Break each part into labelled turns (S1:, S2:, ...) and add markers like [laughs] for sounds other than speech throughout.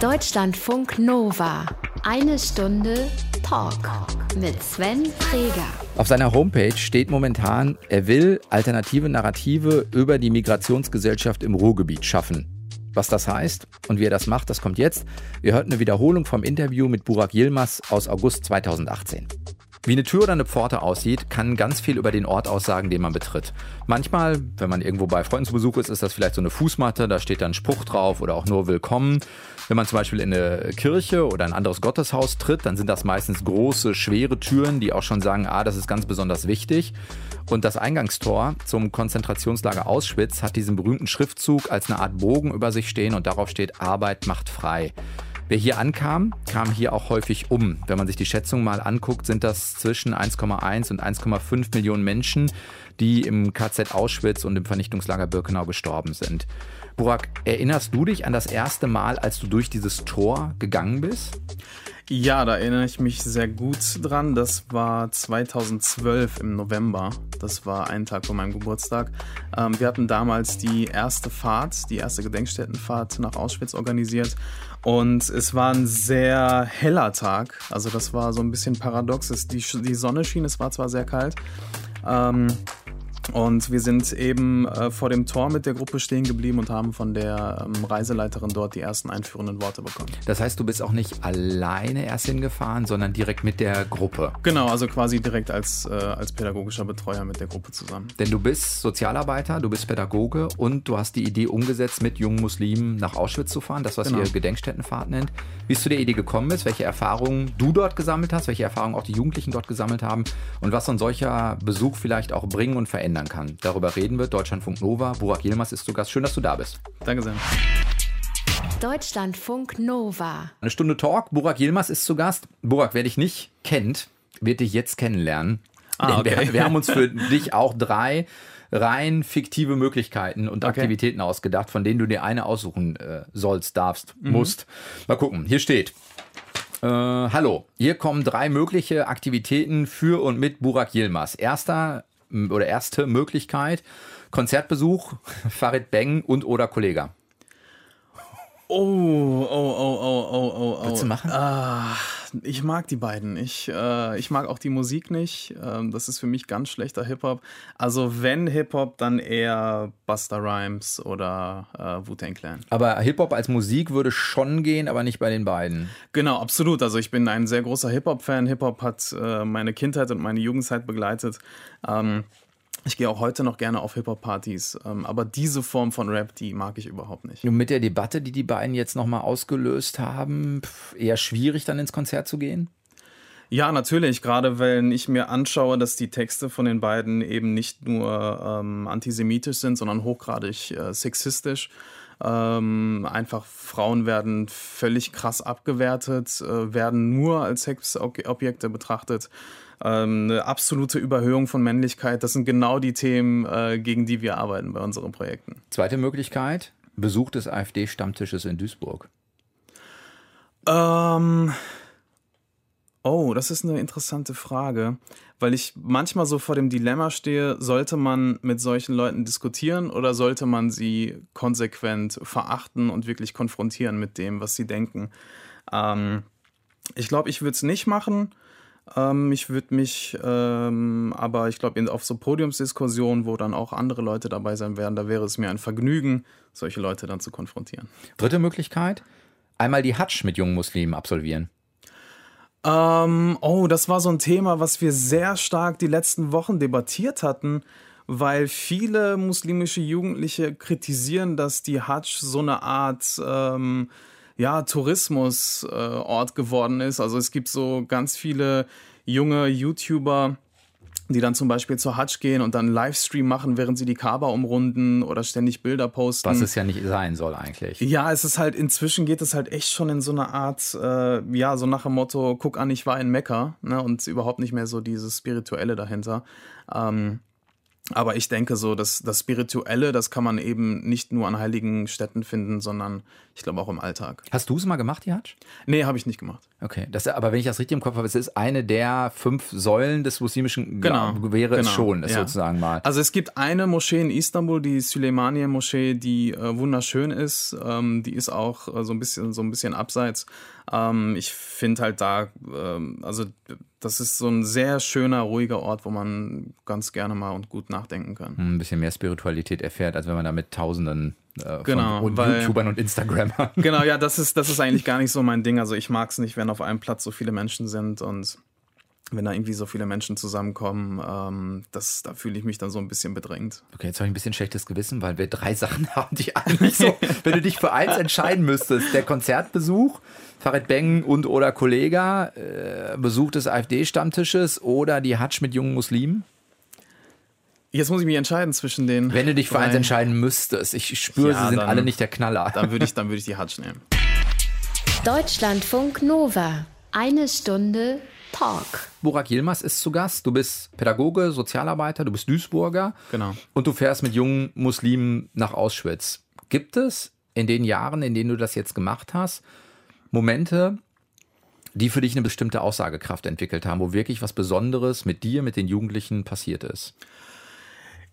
S1: Deutschlandfunk Nova. Eine Stunde Talk mit Sven Freger.
S2: Auf seiner Homepage steht momentan, er will alternative Narrative über die Migrationsgesellschaft im Ruhrgebiet schaffen. Was das heißt und wie er das macht, das kommt jetzt. Wir hörten eine Wiederholung vom Interview mit Burak Yilmaz aus August 2018. Wie eine Tür oder eine Pforte aussieht, kann ganz viel über den Ort aussagen, den man betritt. Manchmal, wenn man irgendwo bei Freunden zu Besuch ist, ist das vielleicht so eine Fußmatte, da steht dann Spruch drauf oder auch nur Willkommen. Wenn man zum Beispiel in eine Kirche oder ein anderes Gotteshaus tritt, dann sind das meistens große, schwere Türen, die auch schon sagen, ah, das ist ganz besonders wichtig. Und das Eingangstor zum Konzentrationslager Auschwitz hat diesen berühmten Schriftzug als eine Art Bogen über sich stehen und darauf steht Arbeit macht frei. Wer hier ankam, kam hier auch häufig um. Wenn man sich die Schätzung mal anguckt, sind das zwischen 1,1 und 1,5 Millionen Menschen, die im KZ Auschwitz und im Vernichtungslager Birkenau gestorben sind. Burak, erinnerst du dich an das erste Mal, als du durch dieses Tor gegangen bist?
S3: Ja, da erinnere ich mich sehr gut dran. Das war 2012 im November. Das war ein Tag vor meinem Geburtstag. Ähm, wir hatten damals die erste Fahrt, die erste Gedenkstättenfahrt nach Auschwitz organisiert. Und es war ein sehr heller Tag. Also das war so ein bisschen paradox. Die, die Sonne schien, es war zwar sehr kalt. Ähm, und wir sind eben äh, vor dem Tor mit der Gruppe stehen geblieben und haben von der ähm, Reiseleiterin dort die ersten einführenden Worte bekommen.
S2: Das heißt, du bist auch nicht alleine erst hingefahren, sondern direkt mit der Gruppe.
S3: Genau, also quasi direkt als, äh, als pädagogischer Betreuer mit der Gruppe zusammen.
S2: Denn du bist Sozialarbeiter, du bist Pädagoge und du hast die Idee umgesetzt, mit jungen Muslimen nach Auschwitz zu fahren, das, was genau. ihr Gedenkstättenfahrt nennt. Wie es zu der Idee gekommen ist, welche Erfahrungen du dort gesammelt hast, welche Erfahrungen auch die Jugendlichen dort gesammelt haben und was so ein solcher Besuch vielleicht auch bringen und verändern verändern kann. Darüber reden wir. Deutschlandfunk Nova. Burak Yilmaz ist zu Gast. Schön, dass du da bist.
S3: Danke sehr.
S1: Deutschlandfunk Nova.
S2: Eine Stunde Talk. Burak Yilmaz ist zu Gast. Burak, wer dich nicht kennt, wird dich jetzt kennenlernen. Ah, okay. wir, wir haben uns für [laughs] dich auch drei rein fiktive Möglichkeiten und okay. Aktivitäten ausgedacht, von denen du dir eine aussuchen äh, sollst, darfst, mhm. musst. Mal gucken. Hier steht. Äh, hallo, hier kommen drei mögliche Aktivitäten für und mit Burak Yilmaz. Erster oder erste Möglichkeit Konzertbesuch, [laughs] Farid Beng und oder Kollega.
S3: Oh, oh, oh, oh, oh, oh,
S2: oh. Willst du machen?
S3: Ah, ich mag die beiden. Ich, äh, ich mag auch die Musik nicht. Ähm, das ist für mich ganz schlechter Hip-Hop. Also wenn Hip-Hop, dann eher Buster Rhymes oder äh, Wu-Tang Clan.
S2: Aber Hip-Hop als Musik würde schon gehen, aber nicht bei den beiden.
S3: Genau, absolut. Also ich bin ein sehr großer Hip-Hop-Fan. Hip-Hop hat äh, meine Kindheit und meine Jugendzeit begleitet. Ähm, ich gehe auch heute noch gerne auf Hip-Hop-Partys, ähm, aber diese Form von Rap, die mag ich überhaupt nicht.
S2: Und mit der Debatte, die die beiden jetzt nochmal ausgelöst haben, eher schwierig dann ins Konzert zu gehen?
S3: Ja, natürlich, gerade wenn ich mir anschaue, dass die Texte von den beiden eben nicht nur ähm, antisemitisch sind, sondern hochgradig äh, sexistisch. Ähm, einfach Frauen werden völlig krass abgewertet, äh, werden nur als Sexobjekte betrachtet ähm, eine absolute Überhöhung von Männlichkeit. Das sind genau die Themen, äh, gegen die wir arbeiten bei unseren Projekten.
S2: Zweite Möglichkeit, Besuch des AfD-Stammtisches in Duisburg.
S3: Ähm, oh, das ist eine interessante Frage, weil ich manchmal so vor dem Dilemma stehe, sollte man mit solchen Leuten diskutieren oder sollte man sie konsequent verachten und wirklich konfrontieren mit dem, was sie denken? Ähm, ich glaube, ich würde es nicht machen. Ähm, ich würde mich, ähm, aber ich glaube, auf so Podiumsdiskussionen, wo dann auch andere Leute dabei sein werden, da wäre es mir ein Vergnügen, solche Leute dann zu konfrontieren.
S2: Dritte Möglichkeit, einmal die Hatsch mit jungen Muslimen absolvieren.
S3: Ähm, oh, das war so ein Thema, was wir sehr stark die letzten Wochen debattiert hatten, weil viele muslimische Jugendliche kritisieren, dass die Hatsch so eine Art ähm, ja, Tourismusort äh, geworden ist. Also es gibt so ganz viele junge YouTuber, die dann zum Beispiel zur Hajj gehen und dann Livestream machen, während sie die Kaaba umrunden oder ständig Bilder posten.
S2: Was es ja nicht sein soll eigentlich.
S3: Ja, es ist halt, inzwischen geht es halt echt schon in so eine Art, äh, ja, so nach dem Motto, guck an, ich war in Mekka, ne, und überhaupt nicht mehr so dieses Spirituelle dahinter. Ähm, Aber ich denke so, dass das Spirituelle, das kann man eben nicht nur an heiligen Städten finden, sondern ich glaube auch im Alltag.
S2: Hast du es mal gemacht, die Hatsch?
S3: Nee, habe ich nicht gemacht.
S2: Okay, das, aber wenn ich das richtig im Kopf habe, es ist eine der fünf Säulen des muslimischen
S3: Genau,
S2: wäre es
S3: genau,
S2: schon, ist
S3: ja.
S2: sozusagen mal.
S3: Also es gibt eine Moschee in Istanbul, die Süleymaniye-Moschee, die äh, wunderschön ist. Ähm, die ist auch äh, so ein bisschen so ein bisschen abseits. Ähm, ich finde halt da, ähm, also das ist so ein sehr schöner, ruhiger Ort, wo man ganz gerne mal und gut nachdenken kann.
S2: ein bisschen mehr Spiritualität erfährt, als wenn man da mit Tausenden äh,
S3: Genau,
S2: von und
S3: weil-
S2: YouTubern und Instagrammern. [laughs]
S3: Genau, ja, das [laughs] ist, das ist eigentlich gar nicht so mein Ding. Also ich mag es nicht, wenn auf einem Platz so viele Menschen sind und wenn da irgendwie so viele Menschen zusammenkommen, ähm, das, da fühle ich mich dann so ein bisschen bedrängt.
S2: Okay, jetzt habe ich ein bisschen schlechtes Gewissen, weil wir drei [laughs] Sachen haben, die eigentlich so, wenn du dich für eins entscheiden müsstest, der Konzertbesuch, Farid Beng und oder Kollega, äh, Besuch des AfD-Stammtisches oder die Hatsch mit jungen Muslimen?
S3: Jetzt muss ich mich entscheiden zwischen den.
S2: Wenn du dich für eins entscheiden müsstest, ich spüre,
S3: Ja,
S2: sie sind
S3: dann-
S2: alle nicht der Knaller.
S3: Dann würde ich, dann würde ich die Hatsch nehmen.
S1: Deutschlandfunk Nova. Eine Stunde Talk.
S2: Burak Yilmaz ist zu Gast. Du bist Pädagoge, Sozialarbeiter, du bist Duisburger.
S3: Genau.
S2: Und du fährst mit jungen Muslimen nach Auschwitz. Gibt es in den Jahren, in denen du das jetzt gemacht hast, Momente, die für dich eine bestimmte Aussagekraft entwickelt haben, wo wirklich was Besonderes mit dir, mit den Jugendlichen passiert ist?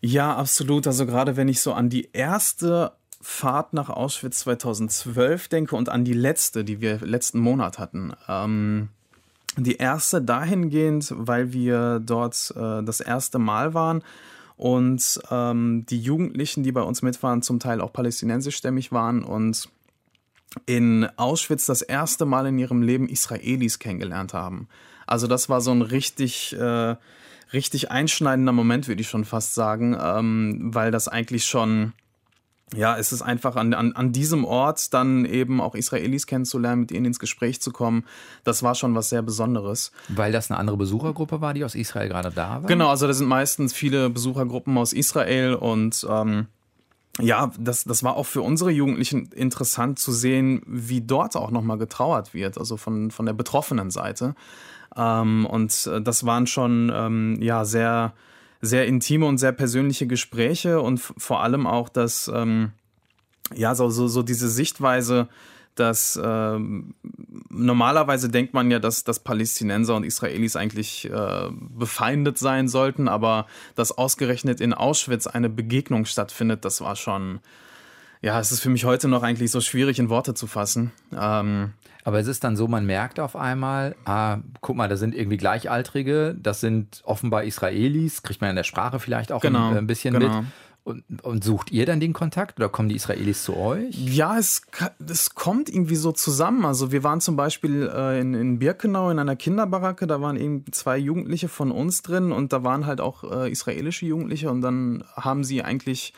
S3: Ja, absolut. Also gerade wenn ich so an die erste Fahrt nach Auschwitz 2012 denke und an die letzte, die wir letzten Monat hatten. Ähm, die erste dahingehend, weil wir dort äh, das erste Mal waren und ähm, die Jugendlichen, die bei uns mit waren, zum Teil auch palästinensischstämmig waren und in Auschwitz das erste Mal in ihrem Leben Israelis kennengelernt haben. Also das war so ein richtig, äh, richtig einschneidender Moment, würde ich schon fast sagen, ähm, weil das eigentlich schon, ja, es ist einfach an, an, an diesem Ort dann eben auch Israelis kennenzulernen, mit ihnen ins Gespräch zu kommen. Das war schon was sehr Besonderes.
S2: Weil das eine andere Besuchergruppe war, die aus Israel gerade da war?
S3: Genau, also da sind meistens viele Besuchergruppen aus Israel und ähm, ja, das, das war auch für unsere Jugendlichen interessant zu sehen, wie dort auch nochmal getrauert wird, also von, von der betroffenen Seite. Ähm, und äh, das waren schon ähm, ja sehr, sehr intime und sehr persönliche Gespräche und vor allem auch das, ähm, ja, so, so, so diese Sichtweise, dass ähm, normalerweise denkt man ja, dass, dass Palästinenser und Israelis eigentlich äh, befeindet sein sollten, aber dass ausgerechnet in Auschwitz eine Begegnung stattfindet, das war schon, ja, es ist für mich heute noch eigentlich so schwierig in Worte zu fassen. Ähm,
S2: Aber es ist dann so, man merkt auf einmal, ah, guck mal, da sind irgendwie Gleichaltrige, das sind offenbar Israelis, kriegt man in der Sprache vielleicht auch
S3: Genau,
S2: ein, ein bisschen
S3: genau.
S2: mit. Und, und sucht ihr dann den Kontakt oder kommen die Israelis zu euch?
S3: Ja, es, es kommt irgendwie so zusammen. Also wir waren zum Beispiel äh, in, in Birkenau in einer Kinderbaracke, da waren eben zwei Jugendliche von uns drin und da waren halt auch äh, israelische Jugendliche und dann haben sie eigentlich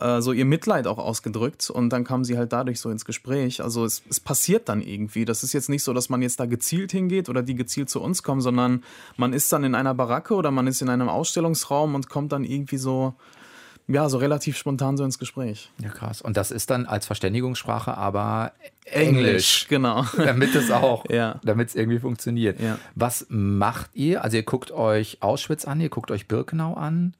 S3: äh, so ihr Mitleid auch ausgedrückt und dann kamen sie halt dadurch so ins Gespräch. Also es, es passiert dann irgendwie. Das ist jetzt nicht so, dass man jetzt da gezielt hingeht oder die gezielt zu uns kommen, sondern man ist dann in einer Baracke oder man ist in einem Ausstellungsraum und kommt dann irgendwie so, ja, so relativ spontan so ins Gespräch.
S2: Ja, krass. Und das ist dann als Verständigungssprache aber Englisch.
S3: genau. [laughs]
S2: damit es auch,
S3: Ja.
S2: damit es irgendwie funktioniert.
S3: Ja.
S2: Was macht ihr? Also ihr guckt euch Auschwitz an, ihr guckt euch Birkenau an.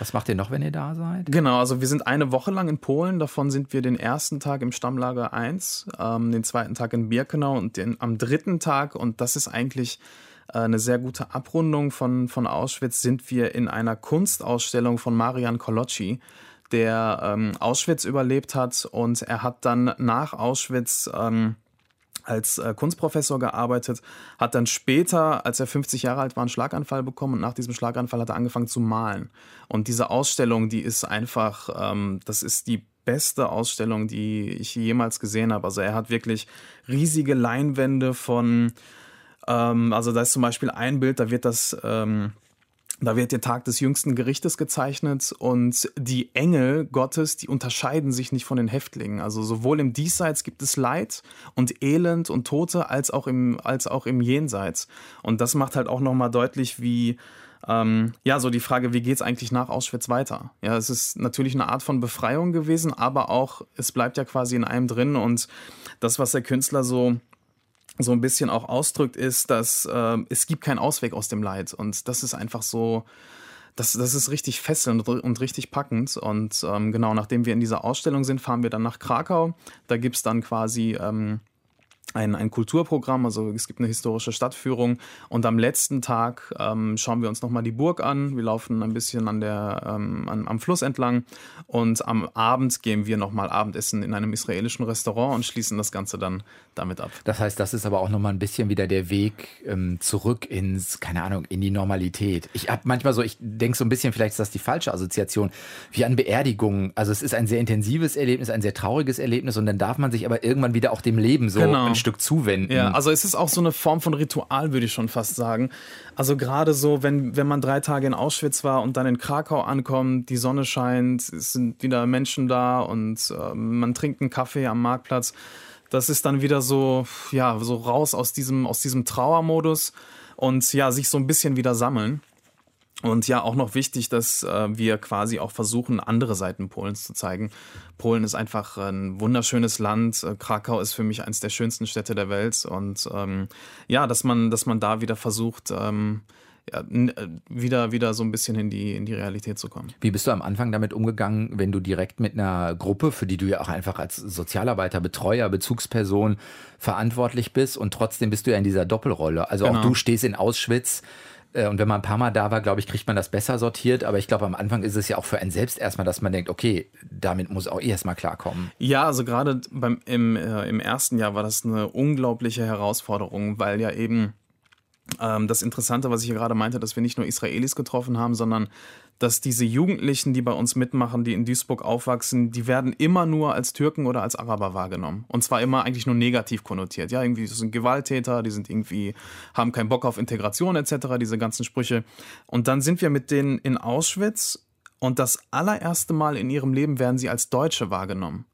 S2: Was macht ihr noch, wenn ihr da seid?
S3: Genau, also wir sind eine Woche lang in Polen. Davon sind wir den ersten Tag im Stammlager 1, ähm, den zweiten Tag in Birkenau und den, am dritten Tag, und das ist eigentlich äh, eine sehr gute Abrundung von, von Auschwitz, sind wir in einer Kunstausstellung von Marian Kolocci, der ähm, Auschwitz überlebt hat und er hat dann nach Auschwitz ähm, als äh, Kunstprofessor gearbeitet, hat dann später, als er 50 Jahre alt war, einen Schlaganfall bekommen und nach diesem Schlaganfall hat er angefangen zu malen. Und diese Ausstellung, die ist einfach, ähm, das ist die beste Ausstellung, die ich jemals gesehen habe. Also er hat wirklich riesige Leinwände von, ähm, also da ist zum Beispiel ein Bild, da wird das... Ähm, da wird der Tag des jüngsten Gerichtes gezeichnet und die Engel Gottes, die unterscheiden sich nicht von den Häftlingen. Also sowohl im Diesseits gibt es Leid und Elend und Tote als auch im, als auch im Jenseits. Und das macht halt auch nochmal deutlich, wie, ähm, ja, so die Frage, wie geht's eigentlich nach Auschwitz weiter? Ja, es ist natürlich eine Art von Befreiung gewesen, aber auch, es bleibt ja quasi in einem drin und das, was der Künstler so so ein bisschen auch ausdrückt, ist, dass äh, es gibt keinen Ausweg aus dem Leid. Und das ist einfach so, das, das ist richtig fesselnd und richtig packend. Und ähm, genau, nachdem wir in dieser Ausstellung sind, fahren wir dann nach Krakau. Da gibt es dann quasi ähm, ein, ein Kulturprogramm, also es gibt eine historische Stadtführung und am letzten Tag ähm, schauen wir uns nochmal die Burg an. Wir laufen ein bisschen an der, ähm, an, am Fluss entlang und am Abend gehen wir nochmal Abendessen in einem israelischen Restaurant und schließen das Ganze dann damit ab.
S2: Das heißt, das ist aber auch nochmal ein bisschen wieder der Weg ähm, zurück ins, keine Ahnung, in die Normalität. Ich habe manchmal so, ich denke so ein bisschen, vielleicht ist das die falsche Assoziation, wie an Beerdigungen. Also es ist ein sehr intensives Erlebnis, ein sehr trauriges Erlebnis und dann darf man sich aber irgendwann wieder auch dem Leben so genau Stück zuwenden.
S3: Ja, also es ist auch so eine Form von Ritual, würde ich schon fast sagen. Also gerade so, wenn, wenn man drei Tage in Auschwitz war und dann in Krakau ankommt, die Sonne scheint, es sind wieder Menschen da und äh, man trinkt einen Kaffee am Marktplatz. Das ist dann wieder so, ja, so raus aus diesem, aus diesem Trauermodus und ja, sich so ein bisschen wieder sammeln. Und ja, auch noch wichtig, dass äh, wir quasi auch versuchen, andere Seiten Polens zu zeigen. Polen ist einfach ein wunderschönes Land. Äh, Krakau ist für mich eines der schönsten Städte der Welt. Und ähm, ja, dass man, dass man da wieder versucht, ähm, ja, äh, wieder, wieder so ein bisschen in die, in die Realität zu kommen.
S2: Wie bist du am Anfang damit umgegangen, wenn du direkt mit einer Gruppe, für die du ja auch einfach als Sozialarbeiter, Betreuer, Bezugsperson verantwortlich bist und trotzdem bist du ja in dieser Doppelrolle. Also genau. auch du stehst in Auschwitz und wenn man ein paar Mal da war, glaube ich, kriegt man das besser sortiert. Aber ich glaube, am Anfang ist es ja auch für einen selbst erstmal, dass man denkt, okay, damit muss auch erstmal klarkommen.
S3: Ja, also gerade beim, im, äh, im ersten Jahr war das eine unglaubliche Herausforderung, weil ja eben ähm, das Interessante, was ich hier gerade meinte, dass wir nicht nur Israelis getroffen haben, sondern dass diese Jugendlichen, die bei uns mitmachen, die in Duisburg aufwachsen, die werden immer nur als Türken oder als Araber wahrgenommen. Und zwar immer eigentlich nur negativ konnotiert. Ja, irgendwie sind Gewalttäter, die sind irgendwie, haben keinen Bock auf Integration etc., diese ganzen Sprüche. Und dann sind wir mit denen in Auschwitz und das allererste Mal in ihrem Leben werden sie als Deutsche wahrgenommen.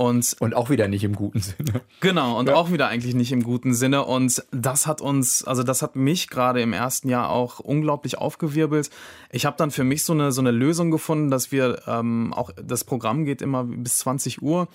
S2: Und, und auch wieder nicht im guten Sinne.
S3: Genau, und ja. auch wieder eigentlich nicht im guten Sinne. Und das hat uns, also das hat mich gerade im ersten Jahr auch unglaublich aufgewirbelt. Ich habe dann für mich so eine, so eine Lösung gefunden, dass wir ähm, auch, das Programm geht immer bis 20 Uhr.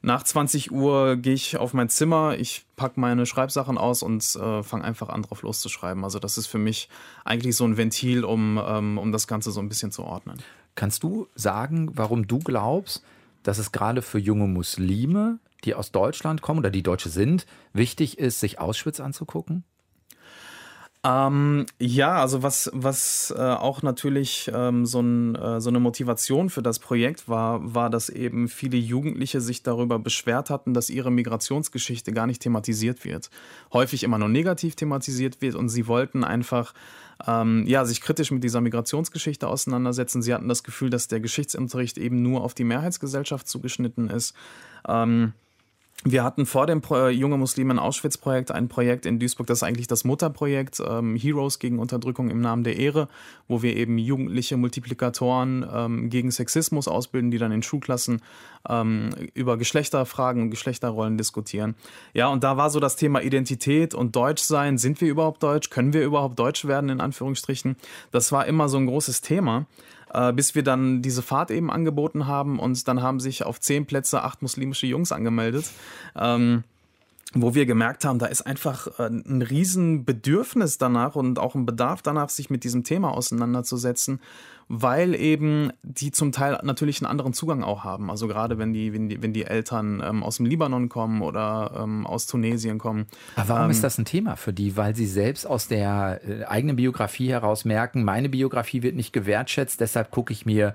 S3: Nach 20 Uhr gehe ich auf mein Zimmer, ich packe meine Schreibsachen aus und äh, fange einfach an, drauf loszuschreiben. Also das ist für mich eigentlich so ein Ventil, um, ähm, um das Ganze so ein bisschen zu ordnen.
S2: Kannst du sagen, warum du glaubst, dass es gerade für junge Muslime, die aus Deutschland kommen oder die Deutsche sind, wichtig ist, sich Auschwitz anzugucken?
S3: Ähm, ja, also was, was äh, auch natürlich ähm, so, ein, äh, so, eine Motivation für das Projekt war, war, dass eben viele Jugendliche sich darüber beschwert hatten, dass ihre Migrationsgeschichte gar nicht thematisiert wird. Häufig immer nur negativ thematisiert wird und sie wollten einfach ähm, ja, sich kritisch mit dieser Migrationsgeschichte auseinandersetzen. Sie hatten das Gefühl, dass der Geschichtsunterricht eben nur auf die Mehrheitsgesellschaft zugeschnitten ist. Ähm, wir hatten vor dem Pro Junge Muslime in Auschwitz-Projekt ein Projekt in Duisburg, das ist eigentlich das Mutterprojekt ähm, Heroes gegen Unterdrückung im Namen der Ehre, wo wir eben jugendliche Multiplikatoren ähm, gegen Sexismus ausbilden, die dann in Schulklassen ähm, über Geschlechterfragen und Geschlechterrollen diskutieren. Ja, und da war so das Thema Identität und Deutschsein. Sind wir überhaupt deutsch? Können wir überhaupt deutsch werden, in Anführungsstrichen? Das war immer so ein großes Thema äh, bis wir dann diese Fahrt eben angeboten haben und dann haben sich auf zehn Plätze acht muslimische Jungs angemeldet. Ähm, wo wir gemerkt haben, da ist einfach äh, ein Riesenbedürfnis danach und auch ein Bedarf danach, sich mit diesem Thema auseinanderzusetzen, weil eben die zum Teil natürlich einen anderen Zugang auch haben. Also gerade wenn die, wenn die, wenn die Eltern ähm, aus dem Libanon kommen oder ähm, aus Tunesien kommen.
S2: Aber warum ähm, ist das ein Thema für die? Weil sie selbst aus der äh, eigenen Biografie heraus merken, meine Biografie wird nicht gewertschätzt, deshalb gucke ich mir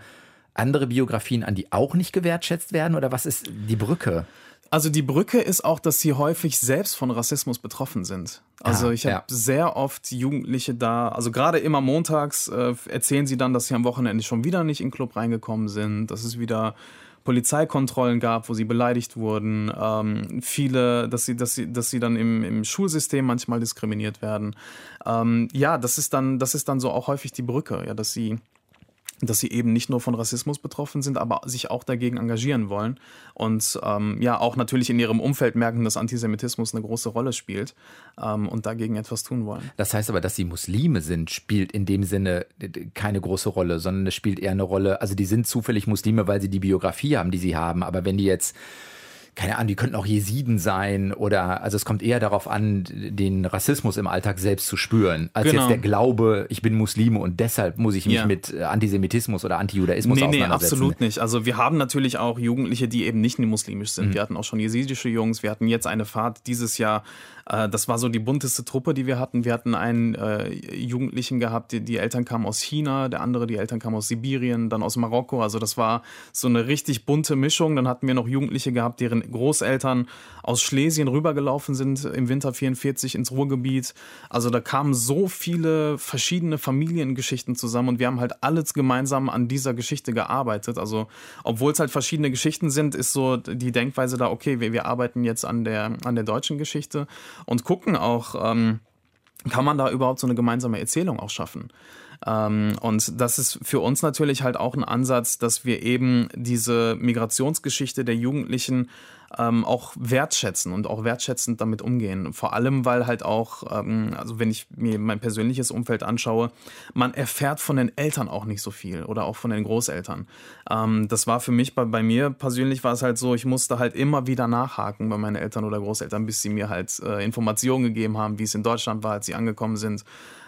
S2: andere Biografien an, die auch nicht gewertschätzt werden? Oder was ist die Brücke?
S3: Also die Brücke ist auch, dass sie häufig selbst von Rassismus betroffen sind. Also ah, ich habe ja. sehr oft Jugendliche da, also gerade immer montags äh, erzählen sie dann, dass sie am Wochenende schon wieder nicht in den Club reingekommen sind, dass es wieder Polizeikontrollen gab, wo sie beleidigt wurden, ähm, viele, dass sie, dass sie, dass sie dann im, im Schulsystem manchmal diskriminiert werden. Ähm, ja, das ist dann, das ist dann so auch häufig die Brücke, ja, dass sie dass sie eben nicht nur von Rassismus betroffen sind, aber sich auch dagegen engagieren wollen und ähm, ja auch natürlich in ihrem Umfeld merken, dass Antisemitismus eine große Rolle spielt ähm, und dagegen etwas tun wollen.
S2: Das heißt aber, dass sie Muslime sind, spielt in dem Sinne keine große Rolle, sondern es spielt eher eine Rolle, also die sind zufällig Muslime, weil sie die Biografie haben, die sie haben, aber wenn die jetzt keine Ahnung, die könnten auch Jesiden sein oder, also es kommt eher darauf an, den Rassismus im Alltag selbst zu spüren, als genau. jetzt der Glaube, ich bin Muslime und deshalb muss ich mich ja. mit äh, Antisemitismus oder Antijudaismus nee, auseinandersetzen.
S3: Nee, absolut nicht. Also wir haben natürlich auch Jugendliche, die eben nicht muslimisch sind. Mhm. Wir hatten auch schon jesidische Jungs, wir hatten jetzt eine Fahrt dieses Jahr äh, das war so die bunteste Truppe, die wir hatten. Wir hatten einen äh, Jugendlichen gehabt, die, die, Eltern kamen aus China, der andere, die Eltern kamen aus Sibirien, dann aus Marokko. Also das war so eine richtig bunte Mischung. Dann hatten wir noch Jugendliche gehabt, deren Großeltern aus Schlesien rübergelaufen sind im Winter 44 ins Ruhrgebiet. Also da kamen so viele verschiedene Familiengeschichten zusammen und wir haben halt alles gemeinsam an dieser Geschichte gearbeitet. Also obwohl es halt verschiedene Geschichten sind, ist so die Denkweise da, okay, wir, wir arbeiten jetzt an der, an der deutschen Geschichte und gucken auch, ähm, kann man da überhaupt so eine gemeinsame Erzählung auch schaffen? Ähm, und das ist für uns natürlich halt auch ein Ansatz, dass wir eben diese Migrationsgeschichte der Jugendlichen ähm, auch wertschätzen und auch wertschätzend damit umgehen. Vor allem, weil halt auch, ähm, also wenn ich mir mein persönliches Umfeld anschaue, man erfährt von den Eltern auch nicht so viel oder auch von den Großeltern. Ähm, das war für mich, bei, bei mir persönlich war es halt so, ich musste halt immer wieder nachhaken bei meinen Eltern oder Großeltern, bis sie mir halt äh, Informationen gegeben haben, wie es in Deutschland war, als sie angekommen sind,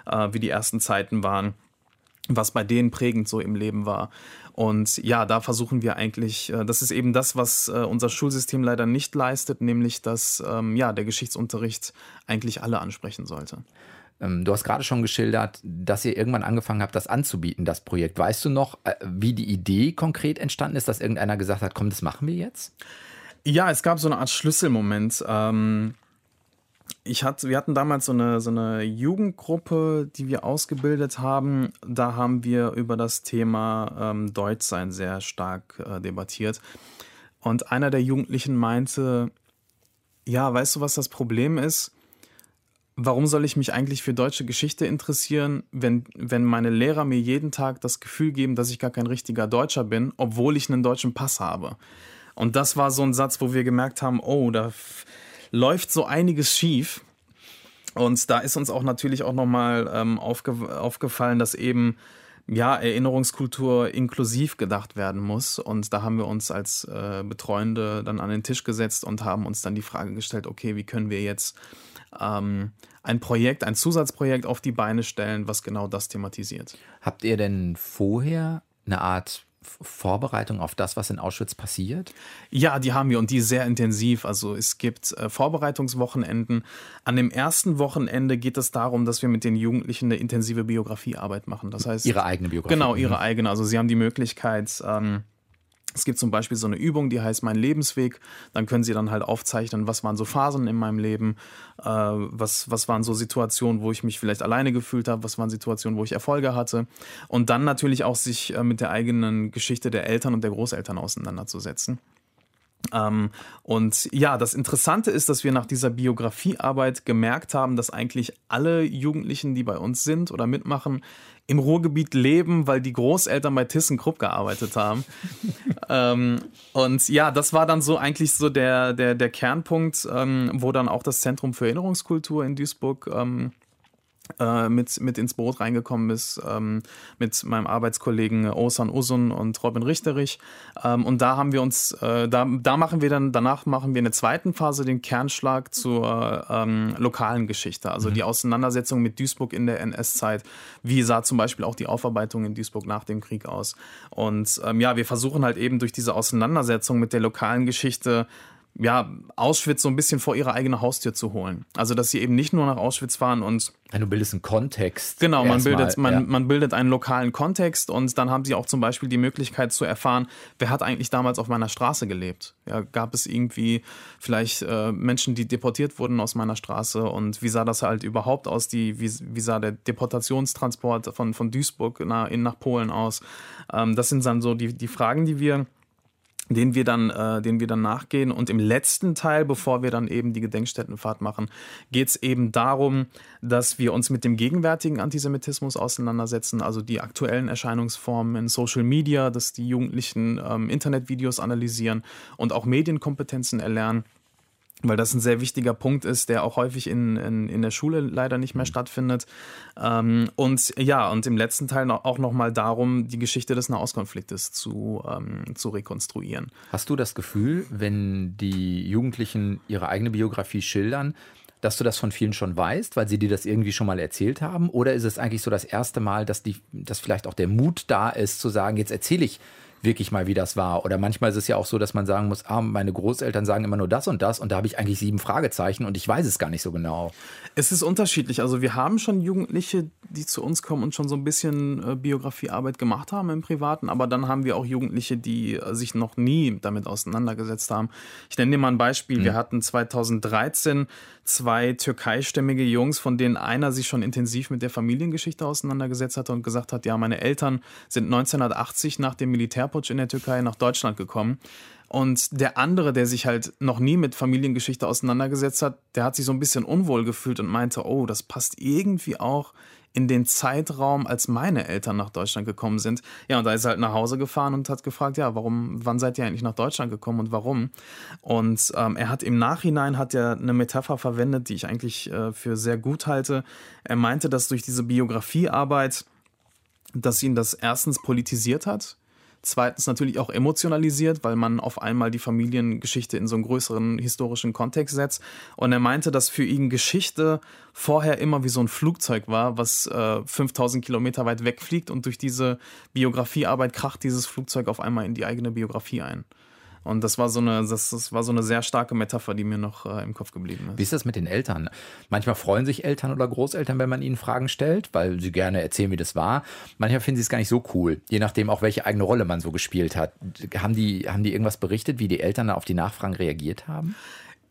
S3: äh, wie die ersten Zeiten waren was bei denen prägend so im Leben war. Und ja, da versuchen wir eigentlich, äh, das ist eben das, was äh, unser Schulsystem leider nicht leistet, nämlich dass ähm, ja, der Geschichtsunterricht eigentlich alle ansprechen sollte.
S2: Ähm, du hast gerade schon geschildert, dass ihr irgendwann angefangen habt, das anzubieten, das Projekt. Weißt du noch, äh, wie die Idee konkret entstanden ist, dass irgendeiner gesagt hat, komm, das machen wir jetzt?
S3: Ja, es gab so eine Art Schlüsselmoment. Ähm, ich hatte, wir hatten damals so eine, so eine Jugendgruppe, die wir ausgebildet haben. Da haben wir über das Thema ähm, Deutschsein sehr stark äh, debattiert. Und einer der Jugendlichen meinte, ja, weißt du, was das Problem ist? Warum soll ich mich eigentlich für deutsche Geschichte interessieren, wenn, wenn meine Lehrer mir jeden Tag das Gefühl geben, dass ich gar kein richtiger Deutscher bin, obwohl ich einen deutschen Pass habe? Und das war so ein Satz, wo wir gemerkt haben, oh, da läuft so einiges schief. Und da ist uns auch natürlich auch nochmal ähm, aufge aufgefallen, dass eben ja, Erinnerungskultur inklusiv gedacht werden muss. Und da haben wir uns als äh, Betreuende dann an den Tisch gesetzt und haben uns dann die Frage gestellt, okay, wie können wir jetzt ähm, ein Projekt, ein Zusatzprojekt auf die Beine stellen, was genau das thematisiert.
S2: Habt ihr denn vorher eine Art Vorbereitung auf das, was in Auschwitz passiert?
S3: Ja, die haben wir und die sehr intensiv. Also es gibt äh, Vorbereitungswochenenden. An dem ersten Wochenende geht es darum, dass wir mit den Jugendlichen eine intensive Biografiearbeit machen. Das heißt
S2: ihre eigene Biografie.
S3: Genau, ihre mhm. eigene. Also sie haben die Möglichkeit. Ähm, es gibt zum Beispiel so eine Übung, die heißt Mein Lebensweg. Dann können Sie dann halt aufzeichnen, was waren so Phasen in meinem Leben, äh, was, was waren so Situationen, wo ich mich vielleicht alleine gefühlt habe, was waren Situationen, wo ich Erfolge hatte. Und dann natürlich auch sich äh, mit der eigenen Geschichte der Eltern und der Großeltern auseinanderzusetzen. Ähm, und ja, das Interessante ist, dass wir nach dieser Biografiearbeit gemerkt haben, dass eigentlich alle Jugendlichen, die bei uns sind oder mitmachen, im Ruhrgebiet leben, weil die Großeltern bei ThyssenKrupp gearbeitet haben. [laughs] ähm, und ja, das war dann so eigentlich so der, der, der Kernpunkt, ähm, wo dann auch das Zentrum für Erinnerungskultur in Duisburg ähm, äh, mit, mit ins Boot reingekommen ist, ähm, mit meinem Arbeitskollegen Osan Usun und Robin Richterich. Ähm, und da haben wir uns, äh, da, da machen wir dann, danach machen wir in der zweiten Phase den Kernschlag zur ähm, lokalen Geschichte, also mhm. die Auseinandersetzung mit Duisburg in der NS-Zeit. Wie sah zum Beispiel auch die Aufarbeitung in Duisburg nach dem Krieg aus? Und ähm, ja, wir versuchen halt eben durch diese Auseinandersetzung mit der lokalen Geschichte ja, Auschwitz so ein bisschen vor ihre eigene Haustür zu holen. Also, dass sie eben nicht nur nach Auschwitz fahren und.
S2: Ja, du bildest einen Kontext.
S3: Genau, man bildet, man, ja. man bildet einen lokalen Kontext und dann haben sie auch zum Beispiel die Möglichkeit zu erfahren, wer hat eigentlich damals auf meiner Straße gelebt? Ja, gab es irgendwie vielleicht äh, Menschen, die deportiert wurden aus meiner Straße und wie sah das halt überhaupt aus? Die, wie, wie sah der Deportationstransport von, von Duisburg nach, in, nach Polen aus? Ähm, das sind dann so die, die Fragen, die wir den wir dann, äh, den wir dann nachgehen. Und im letzten Teil, bevor wir dann eben die Gedenkstättenfahrt machen, geht es eben darum, dass wir uns mit dem gegenwärtigen Antisemitismus auseinandersetzen, also die aktuellen Erscheinungsformen in Social Media, dass die Jugendlichen ähm, Internetvideos analysieren und auch Medienkompetenzen erlernen weil das ein sehr wichtiger Punkt ist, der auch häufig in, in, in der Schule leider nicht mehr mhm. stattfindet. Ähm, und ja, und im letzten Teil auch nochmal darum, die Geschichte des Nahostkonfliktes zu, ähm, zu rekonstruieren.
S2: Hast du das Gefühl, wenn die Jugendlichen ihre eigene Biografie schildern, dass du das von vielen schon weißt, weil sie dir das irgendwie schon mal erzählt haben? Oder ist es eigentlich so das erste Mal, dass, die, dass vielleicht auch der Mut da ist, zu sagen, jetzt erzähle ich wirklich mal, wie das war. Oder manchmal ist es ja auch so, dass man sagen muss, ah, meine Großeltern sagen immer nur das und das und da habe ich eigentlich sieben Fragezeichen und ich weiß es gar nicht so genau.
S3: Es ist unterschiedlich. Also wir haben schon Jugendliche, die zu uns kommen und schon so ein bisschen äh, Biografiearbeit gemacht haben im Privaten, aber dann haben wir auch Jugendliche, die äh, sich noch nie damit auseinandergesetzt haben. Ich nenne dir mal ein Beispiel. Mhm. Wir hatten 2013 zwei türkeistämmige Jungs, von denen einer sich schon intensiv mit der Familiengeschichte auseinandergesetzt hatte und gesagt hat, ja, meine Eltern sind 1980 nach dem Militärputsch in der Türkei nach Deutschland gekommen. Und der andere, der sich halt noch nie mit Familiengeschichte auseinandergesetzt hat, der hat sich so ein bisschen unwohl gefühlt und meinte, oh, das passt irgendwie auch in den Zeitraum, als meine Eltern nach Deutschland gekommen sind. Ja, und da ist er halt nach Hause gefahren und hat gefragt, ja, warum, wann seid ihr eigentlich nach Deutschland gekommen und warum? Und ähm, er hat im Nachhinein hat er eine Metapher verwendet, die ich eigentlich äh, für sehr gut halte. Er meinte, dass durch diese Biografiearbeit, dass ihn das erstens politisiert hat Zweitens natürlich auch emotionalisiert, weil man auf einmal die Familiengeschichte in so einen größeren historischen Kontext setzt. Und er meinte, dass für ihn Geschichte vorher immer wie so ein Flugzeug war, was äh, 5000 Kilometer weit wegfliegt und durch diese Biografiearbeit kracht dieses Flugzeug auf einmal in die eigene Biografie ein. Und das war so eine, das, das war so eine sehr starke Metapher, die mir noch äh, im Kopf geblieben ist.
S2: Wie ist das mit den Eltern? Manchmal freuen sich Eltern oder Großeltern, wenn man ihnen Fragen stellt, weil sie gerne erzählen, wie das war. Manchmal finden sie es gar nicht so cool, je nachdem auch, welche eigene Rolle man so gespielt hat. Haben die, haben die irgendwas berichtet, wie die Eltern auf die Nachfragen reagiert haben?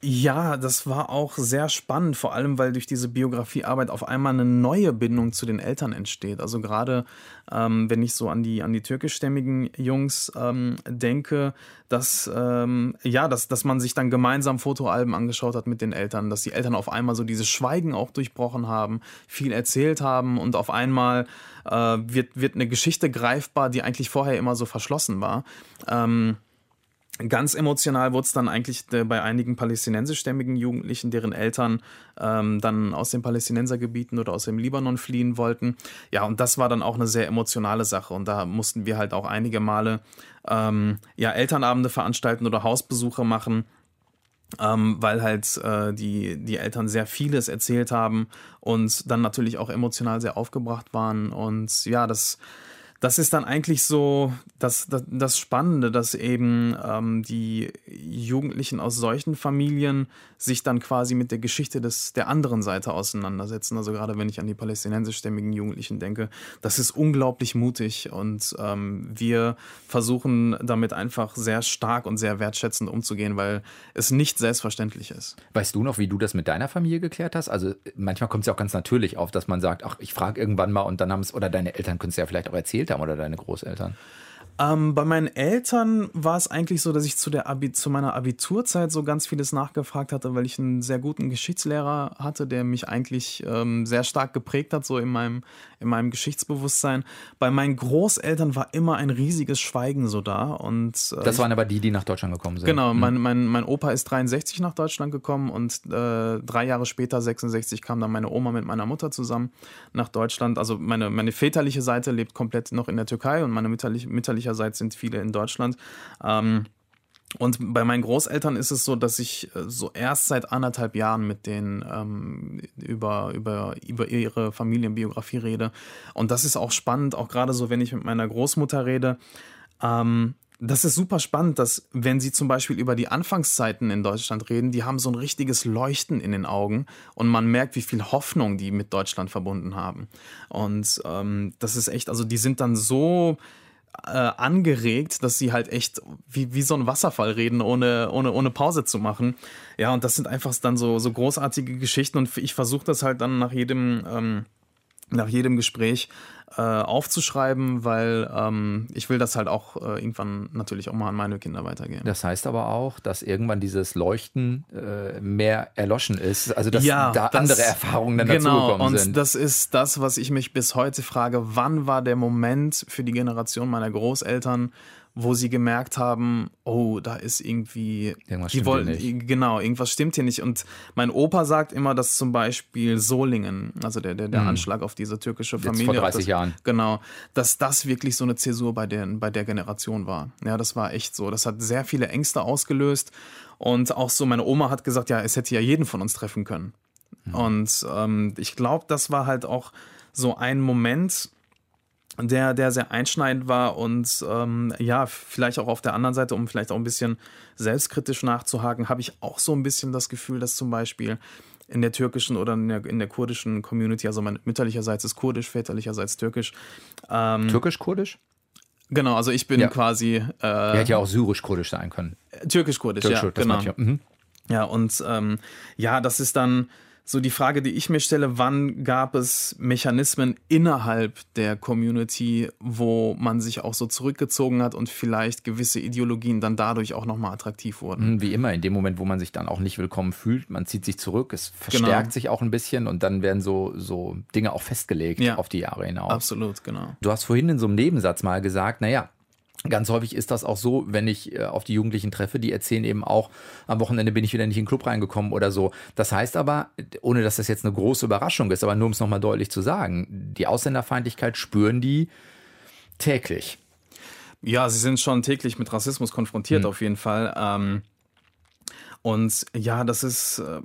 S3: Ja, das war auch sehr spannend, vor allem weil durch diese Biografiearbeit auf einmal eine neue Bindung zu den Eltern entsteht. Also gerade ähm, wenn ich so an die, an die türkischstämmigen Jungs ähm, denke, dass, ähm, ja, dass, dass man sich dann gemeinsam Fotoalben angeschaut hat mit den Eltern, dass die Eltern auf einmal so dieses Schweigen auch durchbrochen haben, viel erzählt haben und auf einmal äh, wird, wird eine Geschichte greifbar, die eigentlich vorher immer so verschlossen war. Ganz emotional wurde es dann eigentlich äh, bei einigen palästinensischstämmigen Jugendlichen, deren Eltern ähm, dann aus den Palästinensergebieten oder aus dem Libanon fliehen wollten. Ja, und das war dann auch eine sehr emotionale Sache. Und da mussten wir halt auch einige Male ähm, ja, Elternabende veranstalten oder Hausbesuche machen. Ähm, weil halt äh, die, die Eltern sehr vieles erzählt haben und dann natürlich auch emotional sehr aufgebracht waren. Und ja, das das ist dann eigentlich so das, das, das Spannende, dass eben ähm, die Jugendlichen aus solchen Familien sich dann quasi mit der Geschichte des, der anderen Seite auseinandersetzen. Also gerade wenn ich an die palästinensischstämmigen Jugendlichen denke, das ist unglaublich mutig und ähm, wir versuchen damit einfach sehr stark und sehr wertschätzend umzugehen, weil es nicht selbstverständlich ist.
S2: Weißt du noch, wie du das mit deiner Familie geklärt hast? Also manchmal kommt es ja auch ganz natürlich auf, dass man sagt, ach, ich frage irgendwann mal und dann haben es, oder deine Eltern können es ja vielleicht auch erzählt haben oder deine Großeltern?
S3: Ähm, bei meinen Eltern war es eigentlich so, dass ich zu, der Abi zu meiner Abiturzeit so ganz vieles nachgefragt hatte, weil ich einen sehr guten Geschichtslehrer hatte, der mich eigentlich ähm, sehr stark geprägt hat, so in meinem, in meinem Geschichtsbewusstsein. Bei meinen Großeltern war immer ein riesiges Schweigen so da. Und,
S2: äh, das waren aber die, die nach Deutschland gekommen sind.
S3: Genau, hm. mein, mein, mein Opa ist 63 nach Deutschland gekommen und äh, drei Jahre später, 66, kam dann meine Oma mit meiner Mutter zusammen nach Deutschland. Also meine, meine väterliche Seite lebt komplett noch in der Türkei und meine mütterliche, mütterliche mütterlicherseits sind viele in Deutschland. Ähm, und bei meinen Großeltern ist es so, dass ich äh, so erst seit anderthalb Jahren mit denen ähm, über, über, über ihre Familienbiografie rede. Und das ist auch spannend, auch gerade so, wenn ich mit meiner Großmutter rede. Ähm, das ist super spannend, dass wenn sie zum Beispiel über die Anfangszeiten in Deutschland reden, die haben so ein richtiges Leuchten in den Augen und man merkt, wie viel Hoffnung die mit Deutschland verbunden haben. Und ähm, das ist echt, also die sind dann so äh, angeregt, dass sie halt echt wie, wie so ein Wasserfall reden, ohne, ohne, ohne Pause zu machen. Ja, und das sind einfach dann so, so großartige Geschichten und ich versuche das halt dann nach jedem, ähm, nach jedem Gespräch äh, aufzuschreiben, weil ähm, ich will das halt auch äh, irgendwann natürlich auch mal an meine Kinder weitergeben.
S2: Das heißt aber auch, dass irgendwann dieses Leuchten äh, mehr erloschen ist, also dass
S3: ja,
S2: da das, andere Erfahrungen dann
S3: genau,
S2: dazugekommen
S3: sind. Und das ist das, was ich mich bis heute frage, wann war der Moment für die Generation meiner Großeltern, wo sie gemerkt haben, oh, da ist irgendwie,
S2: Irgendwas
S3: die wollen,
S2: nicht.
S3: genau, irgendwas stimmt hier nicht. Und mein Opa sagt immer, dass zum Beispiel Solingen, also der, der, der Anschlag auf diese türkische
S2: vor
S3: Familie,
S2: 30
S3: das,
S2: Jahren.
S3: genau, dass das wirklich so eine Zäsur bei der, bei der Generation war. Ja, das war echt so. Das hat sehr viele Ängste ausgelöst. Und auch so, meine Oma hat gesagt, ja, es hätte ja jeden von uns treffen können. Und ähm, ich glaube, das war halt auch so ein Moment, der, der sehr einschneidend war und ähm, ja, vielleicht auch auf der anderen Seite, um vielleicht auch ein bisschen selbstkritisch nachzuhaken, habe ich auch so ein bisschen das Gefühl, dass zum Beispiel in der türkischen oder in der, in der kurdischen Community, also mein mütterlicherseits ist kurdisch, väterlicherseits türkisch. Ähm,
S2: Türkisch-Kurdisch?
S3: genau, also ich bin
S2: Ja.
S3: quasi
S2: Der
S3: äh,
S2: hätte ja auch syrisch-kurdisch sein können.
S3: türkisch-kurdisch, ja,
S2: Türkisch, das
S3: genau.
S2: ja. Mhm.
S3: Ja, und ähm, ja, das ist dann so die Frage, die ich mir stelle, wann gab es Mechanismen innerhalb der Community, wo man sich auch so zurückgezogen hat und vielleicht gewisse Ideologien dann dadurch auch nochmal attraktiv wurden.
S2: Mhm, Wie immer, in dem Moment, wo man sich dann auch nicht willkommen fühlt, man zieht sich zurück, es verstärkt
S3: Genau.
S2: sich auch ein bisschen und dann werden so, so Dinge auch festgelegt
S3: Ja.
S2: auf die Jahre hinaus.
S3: Absolut, genau.
S2: Du hast vorhin in so einem Nebensatz mal gesagt, naja, ganz häufig ist das auch so, wenn ich äh, auf die Jugendlichen treffe, die erzählen eben auch, am Wochenende bin ich wieder nicht in den Club reingekommen oder so. Das heißt aber, ohne dass das jetzt eine große Überraschung ist, aber nur um es nochmal deutlich zu sagen, die Ausländerfeindlichkeit spüren die täglich.
S3: Ja, sie sind schon täglich mit Rassismus konfrontiert,
S2: Mhm.
S3: auf jeden Fall. Ähm, und ja, das ist. Äh,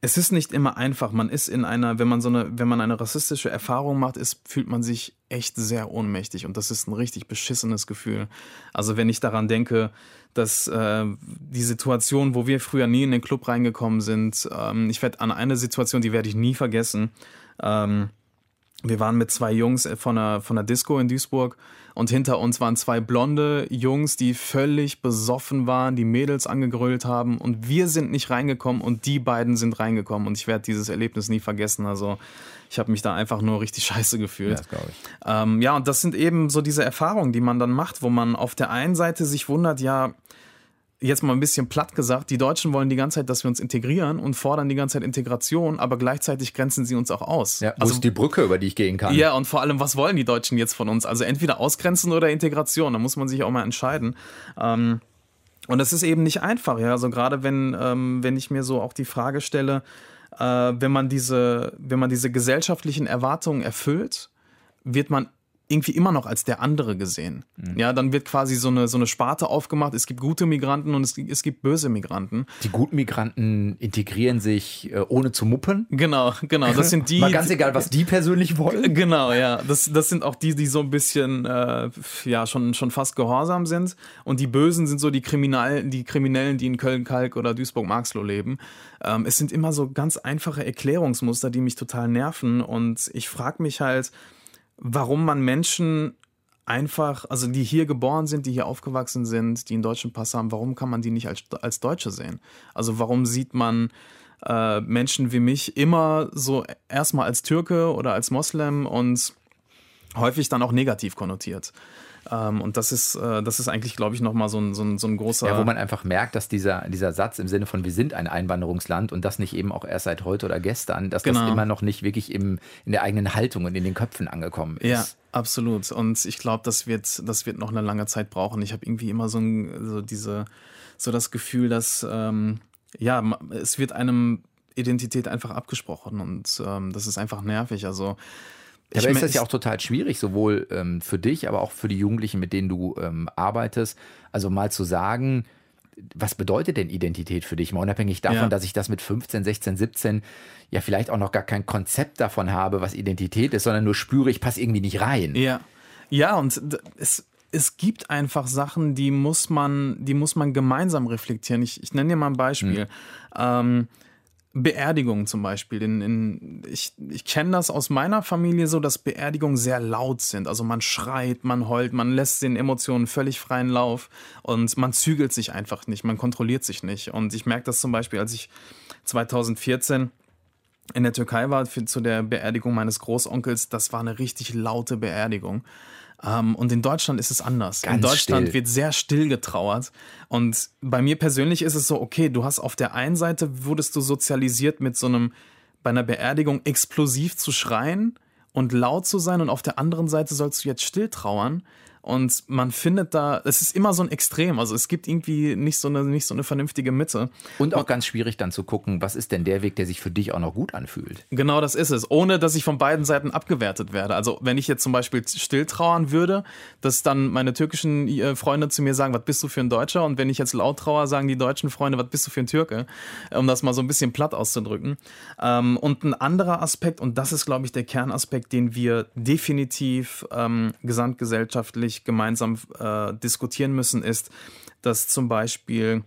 S3: es ist nicht immer einfach. Man ist in einer, wenn man so eine, wenn man eine rassistische Erfahrung macht, ist, fühlt man sich echt sehr ohnmächtig und das ist ein richtig beschissenes Gefühl. Also wenn ich daran denke, dass äh, die Situation, wo wir früher nie in den Club reingekommen sind, ähm, ich werde an eine Situation, die werde ich nie vergessen. Ähm, wir waren mit zwei Jungs äh, von einer, von einer Disco in Duisburg und hinter uns waren zwei blonde Jungs, die völlig besoffen waren, die Mädels angegrölt haben und wir sind nicht reingekommen und die beiden sind reingekommen und ich werde dieses Erlebnis nie vergessen. Also ich habe mich da einfach nur richtig [laughs] scheiße gefühlt.
S2: Ich.
S3: Ähm, ja, und das sind eben so diese Erfahrungen, die man dann macht, wo man auf der einen Seite sich wundert, ja, jetzt mal ein bisschen platt gesagt, die Deutschen wollen die ganze Zeit, dass wir uns integrieren und fordern die ganze Zeit Integration, aber gleichzeitig grenzen sie uns auch aus.
S2: Ja, wo
S3: also,
S2: ist die Brücke, über die ich gehen kann?
S3: ja, und vor allem, was wollen die Deutschen jetzt von uns? Also entweder ausgrenzen oder Integration, da muss man sich auch mal entscheiden. Ähm, und das ist eben nicht einfach, ja. Also gerade wenn, ähm, wenn ich mir so auch die Frage stelle, äh, wenn man diese, wenn man diese gesellschaftlichen Erwartungen erfüllt, wird man irgendwie immer noch als der andere gesehen. Ja, dann wird quasi so eine, so eine Sparte aufgemacht. Es gibt gute Migranten und es, gibt- es gibt böse Migranten.
S2: Die guten Migranten integrieren sich äh, ohne zu muppen.
S3: Genau, genau. Das sind [laughs] die.
S2: Mal ganz egal, was die persönlich wollen.
S3: Genau, ja. Das, das sind auch die, die so ein bisschen, äh, ja, schon, schon fast gehorsam sind. Und die Bösen sind so die Kriminellen, die Kriminellen, die in Köln, Kalk oder Duisburg-Marxloh leben. Ähm, es sind immer so ganz einfache Erklärungsmuster, die mich total nerven. Und ich frage mich halt, warum man Menschen einfach, also die hier geboren sind, die hier aufgewachsen sind, die einen deutschen Pass haben, warum kann man die nicht als, als Deutsche sehen? Also warum sieht man äh, Menschen wie mich immer so erstmal als Türke oder als Moslem und häufig dann auch negativ konnotiert? Ähm, und das ist, äh, das ist eigentlich, glaube ich, nochmal so ein, so, ein, so ein großer.
S2: Ja, wo man einfach merkt, dass dieser, dieser Satz im Sinne von wir sind ein Einwanderungsland und das nicht eben auch erst seit heute oder gestern, dass das
S3: Genau.
S2: immer noch nicht wirklich im, in der eigenen Haltung und in den Köpfen angekommen ist.
S3: Ja, absolut. Und ich glaube, das wird, das wird noch eine lange Zeit brauchen. Ich habe irgendwie immer so, ein, so diese, so das Gefühl, dass ähm, ja, es wird einem Identität einfach abgesprochen und ähm, das ist einfach nervig. Also
S2: Ja, aber
S3: ich
S2: ist das ja auch total schwierig, sowohl ähm, für dich, aber auch für die Jugendlichen, mit denen du ähm, arbeitest. Also mal zu sagen, was bedeutet denn Identität für dich? Mal unabhängig davon,
S3: Ja.
S2: dass ich das mit 15, 16, 17 ja vielleicht auch noch gar kein Konzept davon habe, was Identität ist, sondern nur spüre, ich passe irgendwie nicht rein.
S3: Ja, ja, und es, es gibt einfach Sachen, die muss man, die muss man gemeinsam reflektieren. Ich, ich nenne dir mal ein Beispiel. Ähm, Beerdigungen zum Beispiel. In, in, ich ich kenne das aus meiner Familie so, dass Beerdigungen sehr laut sind. Also man schreit, man heult, man lässt den Emotionen völlig freien Lauf und man zügelt sich einfach nicht, man kontrolliert sich nicht. Und ich merke das zum Beispiel, als ich 2014 in der Türkei war für, zu der Beerdigung meines Großonkels, das war eine richtig laute Beerdigung. Ähm, und in Deutschland ist es anders. in
S2: Ganz
S3: Deutschland
S2: still.
S3: wird sehr still getrauert. Und bei mir persönlich ist es so, okay, du hast auf der einen Seite wurdest du sozialisiert mit so einem, bei einer Beerdigung explosiv zu schreien und laut zu sein und auf der anderen Seite sollst du jetzt still trauern. Und man findet da, es ist immer so ein Extrem. Also es gibt irgendwie nicht so eine, nicht so eine vernünftige Mitte.
S2: Und auch ganz schwierig dann zu gucken, was ist denn der Weg, der sich für dich auch noch gut anfühlt.
S3: Genau das ist es. Ohne, dass ich von beiden Seiten abgewertet werde. Also wenn ich jetzt zum Beispiel still trauern würde, dass dann meine türkischen äh, Freunde zu mir sagen, was bist du für ein Deutscher? Und wenn ich jetzt laut trauer, sagen die deutschen Freunde, was bist du für ein Türke? Um das mal so ein bisschen platt auszudrücken. Ähm, und ein anderer Aspekt, und das ist, glaube ich, der Kernaspekt, den wir definitiv ähm, gesamtgesellschaftlich gemeinsam äh, diskutieren müssen, ist, dass zum Beispiel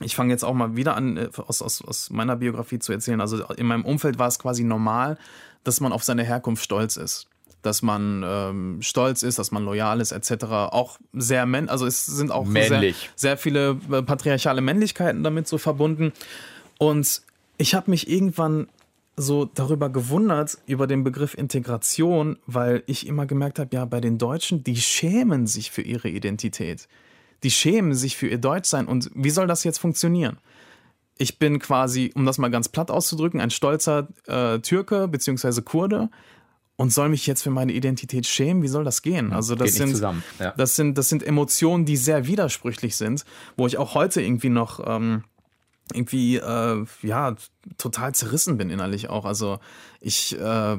S3: ich fange jetzt auch mal wieder an, äh, aus, aus, aus meiner Biografie zu erzählen. Also in meinem Umfeld war es quasi normal, dass man auf seine Herkunft stolz ist. Dass man ähm, stolz ist, dass man loyal ist, etc. Auch sehr männlich, also es sind auch sehr, sehr, viele äh, patriarchale Männlichkeiten damit so verbunden. Und ich habe mich irgendwann so darüber gewundert, über den Begriff Integration, weil ich immer gemerkt habe, ja, bei den Deutschen, die schämen sich für ihre Identität. Die schämen sich für ihr Deutschsein. Und wie soll das jetzt funktionieren? Ich bin quasi, um das mal ganz platt auszudrücken, ein stolzer äh, Türke bzw. Kurde und soll mich jetzt für meine Identität schämen? Wie soll das gehen? Also das sind, ja. das sind, das sind Emotionen, die sehr widersprüchlich sind, wo ich auch heute irgendwie noch ähm, irgendwie äh, ja total zerrissen bin innerlich auch. Also ich äh,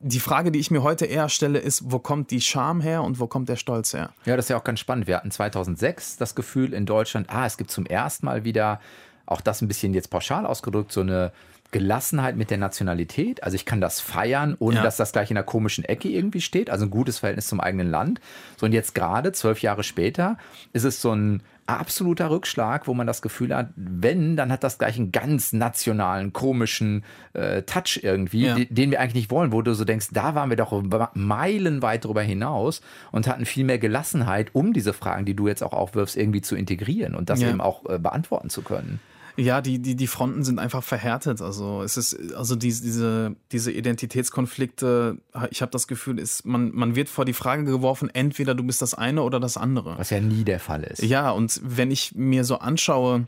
S3: die Frage, die ich mir heute eher stelle, ist, wo kommt die Scham her und wo kommt der Stolz her?
S2: Ja, das ist ja auch ganz spannend. Wir hatten 2006 das Gefühl in Deutschland, ah, es gibt zum ersten Mal wieder, auch das ein bisschen jetzt pauschal ausgedrückt, so eine Gelassenheit mit der Nationalität. Also ich kann das feiern, ohne ja. dass das gleich in einer komischen Ecke irgendwie steht. Also ein gutes Verhältnis zum eigenen Land. So und jetzt gerade, zwölf Jahre später, ist es so ein absoluter Rückschlag, wo man das Gefühl hat, wenn, dann hat das gleich einen ganz nationalen, komischen äh, Touch irgendwie, ja. den, wir eigentlich nicht wollen, wo du so denkst, da waren wir doch meilenweit darüber hinaus und hatten viel mehr Gelassenheit, um diese Fragen, die du jetzt auch aufwirfst, irgendwie zu integrieren und das ja. eben auch äh, beantworten zu können.
S3: Ja, die, die, die Fronten sind einfach verhärtet. Also es ist, also die, diese, diese Identitätskonflikte, ich habe das Gefühl, ist, man, man wird vor die Frage geworfen, entweder du bist das eine oder das andere.
S2: Was ja nie der Fall ist.
S3: Ja, und wenn ich mir so anschaue,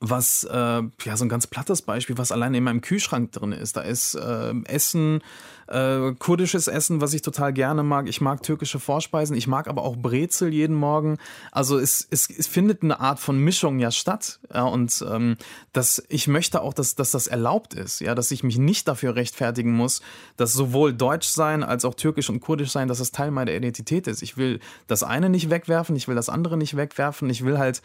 S3: was, äh, ja, so ein ganz plattes Beispiel, was alleine in meinem Kühlschrank drin ist. Da ist äh, Essen, äh, kurdisches Essen, was ich total gerne mag. Ich mag türkische Vorspeisen, ich mag aber auch Brezel jeden Morgen. Also es, es, es findet eine Art von Mischung ja statt. Ja, und ähm, dass ich möchte auch, dass, dass das erlaubt ist, ja, dass ich mich nicht dafür rechtfertigen muss, dass sowohl Deutsch sein als auch Türkisch und Kurdisch sein, dass es Teil meiner Identität ist. Ich will das eine nicht wegwerfen, ich will das andere nicht wegwerfen, ich will halt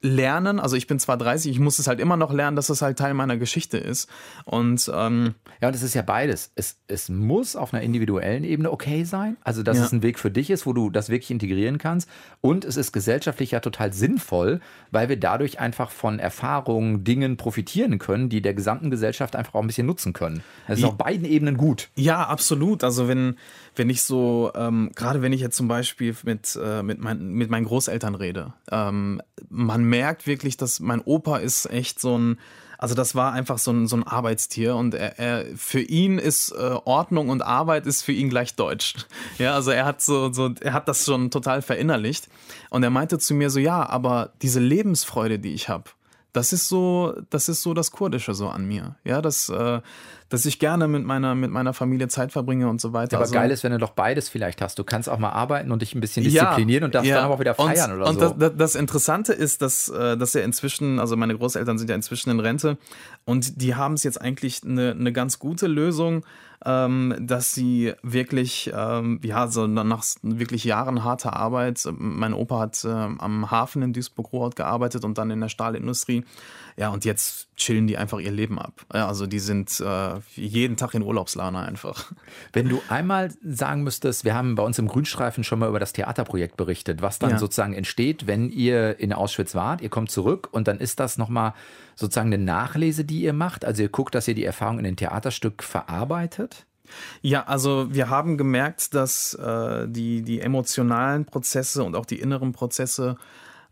S3: lernen. Also ich bin zwar 30, ich muss es halt immer noch lernen, dass es halt Teil meiner Geschichte ist. Und ähm,
S2: ja, und es ist ja beides. Es, es muss auf einer individuellen Ebene okay sein. Also dass ja. es ein Weg für dich ist, wo du das wirklich integrieren kannst. Und es ist gesellschaftlich ja total sinnvoll, weil wir dadurch einfach von Erfahrungen, Dingen profitieren können, die der gesamten Gesellschaft einfach auch ein bisschen nutzen können. Das ist ja. auf beiden Ebenen gut.
S3: Ja, absolut. Also wenn wenn ich so, ähm, gerade wenn ich jetzt zum Beispiel mit, äh, mit, mein, mit meinen Großeltern rede, ähm, man merkt wirklich, dass mein Opa ist echt so ein, also das war einfach so ein, so ein Arbeitstier und er, er, für ihn ist äh, Ordnung und Arbeit ist für ihn gleich Deutsch. [laughs] Ja, also er hat so, so, er hat das schon total verinnerlicht und er meinte zu mir so, ja, aber diese Lebensfreude, die ich habe, das ist so, das ist so das Kurdische so an mir. Ja, das, äh, dass ich gerne mit meiner, mit meiner Familie Zeit verbringe und so weiter.
S2: Ja, aber also, geil ist, wenn du doch beides vielleicht hast. Du kannst auch mal arbeiten und dich ein bisschen disziplinieren ja, und darfst ja. dann auch wieder feiern
S3: und,
S2: oder
S3: und so. Und das, das, Interessante ist, dass, äh, dass er inzwischen, also meine Großeltern sind ja inzwischen in Rente und die haben es jetzt eigentlich eine, eine ganz gute Lösung, ähm, dass sie wirklich, ähm, ja, so nach wirklich Jahren harter Arbeit, mein Opa hat äh, am Hafen in Duisburg-Ruhrort gearbeitet und dann in der Stahlindustrie. Ja, und jetzt chillen die einfach ihr Leben ab. Ja, also die sind äh, jeden Tag in Urlaubslaune einfach.
S2: Wenn du einmal sagen müsstest, wir haben bei uns im Grünstreifen schon mal über das Theaterprojekt berichtet, was dann ja. sozusagen entsteht, wenn ihr in Auschwitz wart, ihr kommt zurück und dann ist das nochmal sozusagen eine Nachlese, die ihr macht. Also ihr guckt, dass ihr die Erfahrung in den Theaterstück verarbeitet.
S3: Ja, also wir haben gemerkt, dass äh, die, die emotionalen Prozesse und auch die inneren Prozesse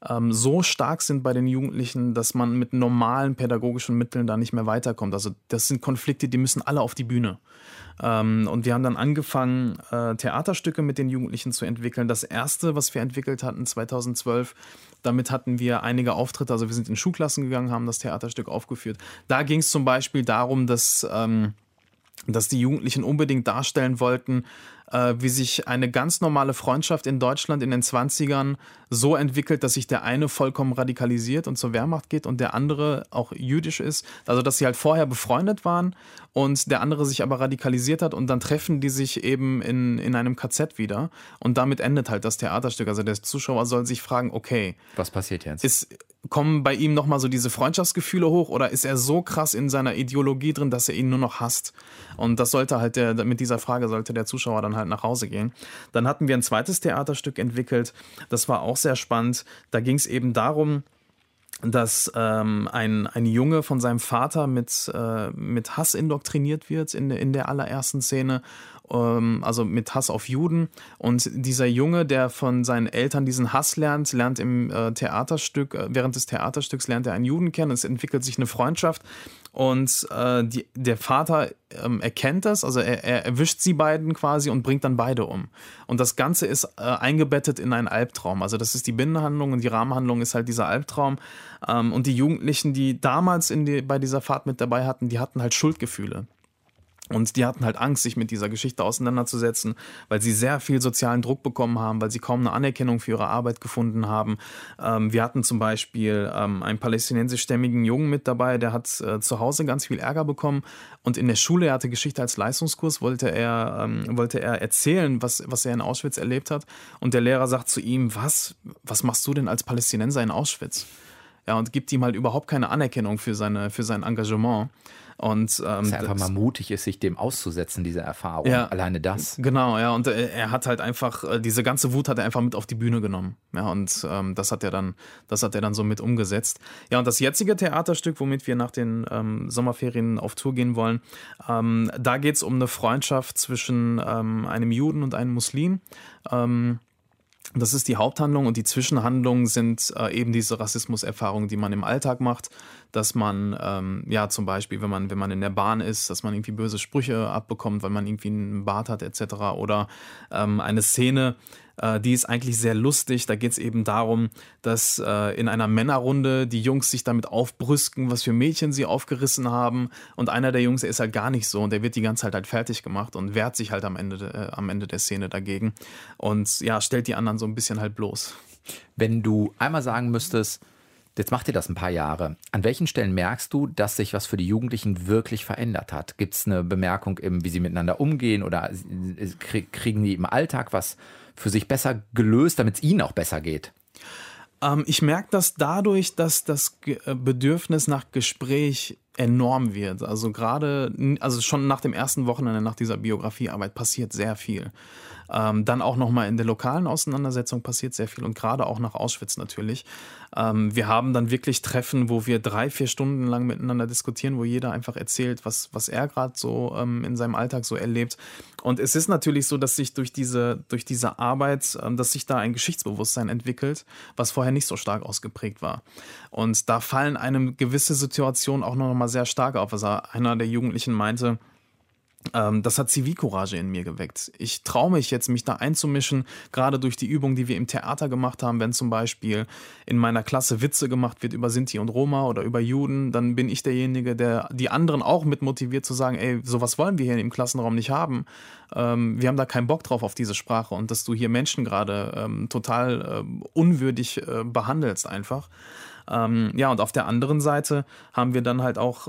S3: ähm, so stark sind bei den Jugendlichen, dass man mit normalen pädagogischen Mitteln da nicht mehr weiterkommt. Also das sind Konflikte, die müssen alle auf die Bühne. Ähm, und wir haben dann angefangen, äh, Theaterstücke mit den Jugendlichen zu entwickeln. Das erste, was wir entwickelt hatten 2012, damit hatten wir einige Auftritte. Also wir sind in Schulklassen gegangen, haben das Theaterstück aufgeführt. Da ging es zum Beispiel darum, dass... Ähm, dass die Jugendlichen unbedingt darstellen wollten, äh, wie sich eine ganz normale Freundschaft in Deutschland in den 20ern so entwickelt, dass sich der eine vollkommen radikalisiert und zur Wehrmacht geht und der andere auch jüdisch ist. Also, dass sie halt vorher befreundet waren und der andere sich aber radikalisiert hat und dann treffen die sich eben in, in einem KZ wieder und damit endet halt das Theaterstück. Also, der Zuschauer soll sich fragen, okay.
S2: Was passiert jetzt?
S3: Ist, kommen bei ihm nochmal so diese Freundschaftsgefühle hoch oder ist er so krass in seiner Ideologie drin, dass er ihn nur noch hasst? Und das sollte halt der, mit dieser Frage sollte der Zuschauer dann halt nach Hause gehen. Dann hatten wir ein zweites Theaterstück entwickelt, das war auch sehr spannend. Da ging es eben darum, dass ähm, ein, ein Junge von seinem Vater mit, äh, mit Hass indoktriniert wird in, in der allerersten Szene ähm, also mit Hass auf Juden. Und dieser Junge, der von seinen Eltern diesen Hass lernt, lernt im äh, Theaterstück, äh, während des Theaterstücks lernt er einen Juden kennen. Es entwickelt sich eine Freundschaft. Und äh, die, der Vater ähm, erkennt das, also er, er, erwischt sie beiden quasi und bringt dann beide um. Und das Ganze ist äh, eingebettet in einen Albtraum. Also das ist die Binnenhandlung und die Rahmenhandlung ist halt dieser Albtraum. Ähm, und die Jugendlichen, die damals die, bei dieser Fahrt mit dabei hatten, die hatten halt Schuldgefühle. Und die hatten halt Angst, sich mit dieser Geschichte auseinanderzusetzen, weil sie sehr viel sozialen Druck bekommen haben, weil sie kaum eine Anerkennung für ihre Arbeit gefunden haben. Ähm, wir hatten zum Beispiel ähm, einen palästinensischstämmigen Jungen mit dabei, der hat äh, zu Hause ganz viel Ärger bekommen und in der Schule, er hatte Geschichte als Leistungskurs, wollte er, ähm, wollte er erzählen, was, was er in Auschwitz erlebt hat. Und der Lehrer sagt zu ihm, was, was machst du denn als Palästinenser in Auschwitz? Ja, und gibt ihm halt überhaupt keine Anerkennung für, seine, für sein Engagement. Und, ähm,
S2: Dass er einfach mal mutig ist, sich dem auszusetzen, diese Erfahrung. Ja, Alleine das.
S3: Genau, ja. Und äh, er hat halt einfach, äh, diese ganze Wut hat er einfach mit auf die Bühne genommen. Ja, und ähm, das hat er dann, das hat er dann so mit umgesetzt. Ja, und das jetzige Theaterstück, womit wir nach den ähm, Sommerferien auf Tour gehen wollen, ähm, da geht es um eine Freundschaft zwischen ähm, einem Juden und einem Muslim. Ähm, das ist die Haupthandlung und die Zwischenhandlungen sind äh, eben diese Rassismuserfahrungen, die man im Alltag macht, dass man ähm, ja zum Beispiel, wenn man wenn man in der Bahn ist, dass man irgendwie böse Sprüche abbekommt, weil man irgendwie einen Bart hat etc. Oder ähm, eine Szene, äh, die ist eigentlich sehr lustig. Da geht es eben darum, dass äh, in einer Männerrunde die Jungs sich damit aufbrüsken, was für Mädchen sie aufgerissen haben. Und einer der Jungs, der ist halt gar nicht so und der wird die ganze Zeit halt fertig gemacht und wehrt sich halt am Ende, äh, am Ende der Szene dagegen. Und ja, stellt die anderen so ein bisschen halt bloß.
S2: Wenn du einmal sagen müsstest, Jetzt macht ihr das ein paar Jahre. An welchen Stellen merkst du, dass sich was für die Jugendlichen wirklich verändert hat? Gibt es eine Bemerkung, im, wie sie miteinander umgehen oder kriegen die im Alltag was für sich besser gelöst, damit es ihnen auch besser geht?
S3: Ähm, ich merke das dadurch, dass das äh, Bedürfnis nach Gespräch enorm wird. Also gerade, also schon nach dem ersten Wochenende nach dieser Biografiearbeit passiert sehr viel. Ähm, dann auch nochmal in der lokalen Auseinandersetzung passiert sehr viel und gerade auch nach Auschwitz natürlich. Ähm, wir haben dann wirklich Treffen, wo wir drei, vier Stunden lang miteinander diskutieren, wo jeder einfach erzählt, was, was er gerade so ähm, in seinem Alltag so erlebt. Und es ist natürlich so, dass sich durch diese, durch diese Arbeit, ähm, dass sich da ein Geschichtsbewusstsein entwickelt, was vorher nicht so stark ausgeprägt war. Und da fallen einem gewisse Situationen auch noch mal sehr stark auf. Also einer der Jugendlichen meinte, ähm, das hat Zivilcourage in mir geweckt. Ich traue mich jetzt, mich da einzumischen, gerade durch die Übung, die wir im Theater gemacht haben. Wenn zum Beispiel in meiner Klasse Witze gemacht wird über Sinti und Roma oder über Juden, dann bin ich derjenige, der die anderen auch mit motiviert zu sagen, ey, sowas wollen wir hier im Klassenraum nicht haben. Ähm, wir haben da keinen Bock drauf auf diese Sprache und dass du hier Menschen gerade ähm, total äh, unwürdig äh, behandelst einfach. Ja, und auf der anderen Seite haben wir dann halt auch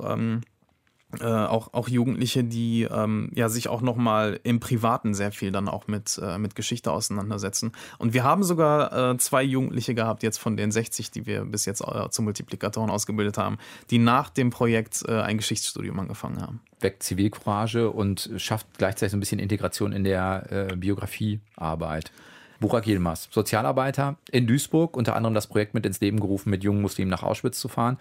S3: äh, auch, auch Jugendliche, die ähm, ja sich auch nochmal im Privaten sehr viel dann auch mit, äh, mit Geschichte auseinandersetzen. Und wir haben sogar äh, zwei Jugendliche gehabt, jetzt von den 60, die wir bis jetzt äh, zu Multiplikatoren ausgebildet haben, die nach dem Projekt äh, ein Geschichtsstudium angefangen haben.
S2: Weckt Zivilcourage und schafft gleichzeitig so ein bisschen Integration in der äh, Biografiearbeit. Burak Yilmaz, Sozialarbeiter in Duisburg, unter anderem das Projekt mit ins Leben gerufen, mit jungen Muslimen nach Auschwitz zu fahren.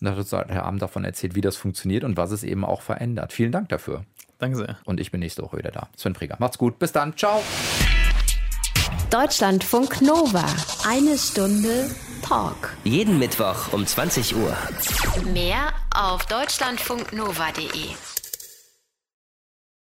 S2: Und da hat uns Herr Abend davon erzählt, wie das funktioniert und was es eben auch verändert. Vielen Dank dafür.
S3: Danke sehr.
S2: Und ich bin nächste Woche wieder da. Sven Frieger. Macht's gut. Bis dann. Ciao.
S1: Deutschlandfunk Nova. Eine Stunde Talk.
S4: Jeden Mittwoch um 20 Uhr.
S1: Mehr auf deutschlandfunknova.de.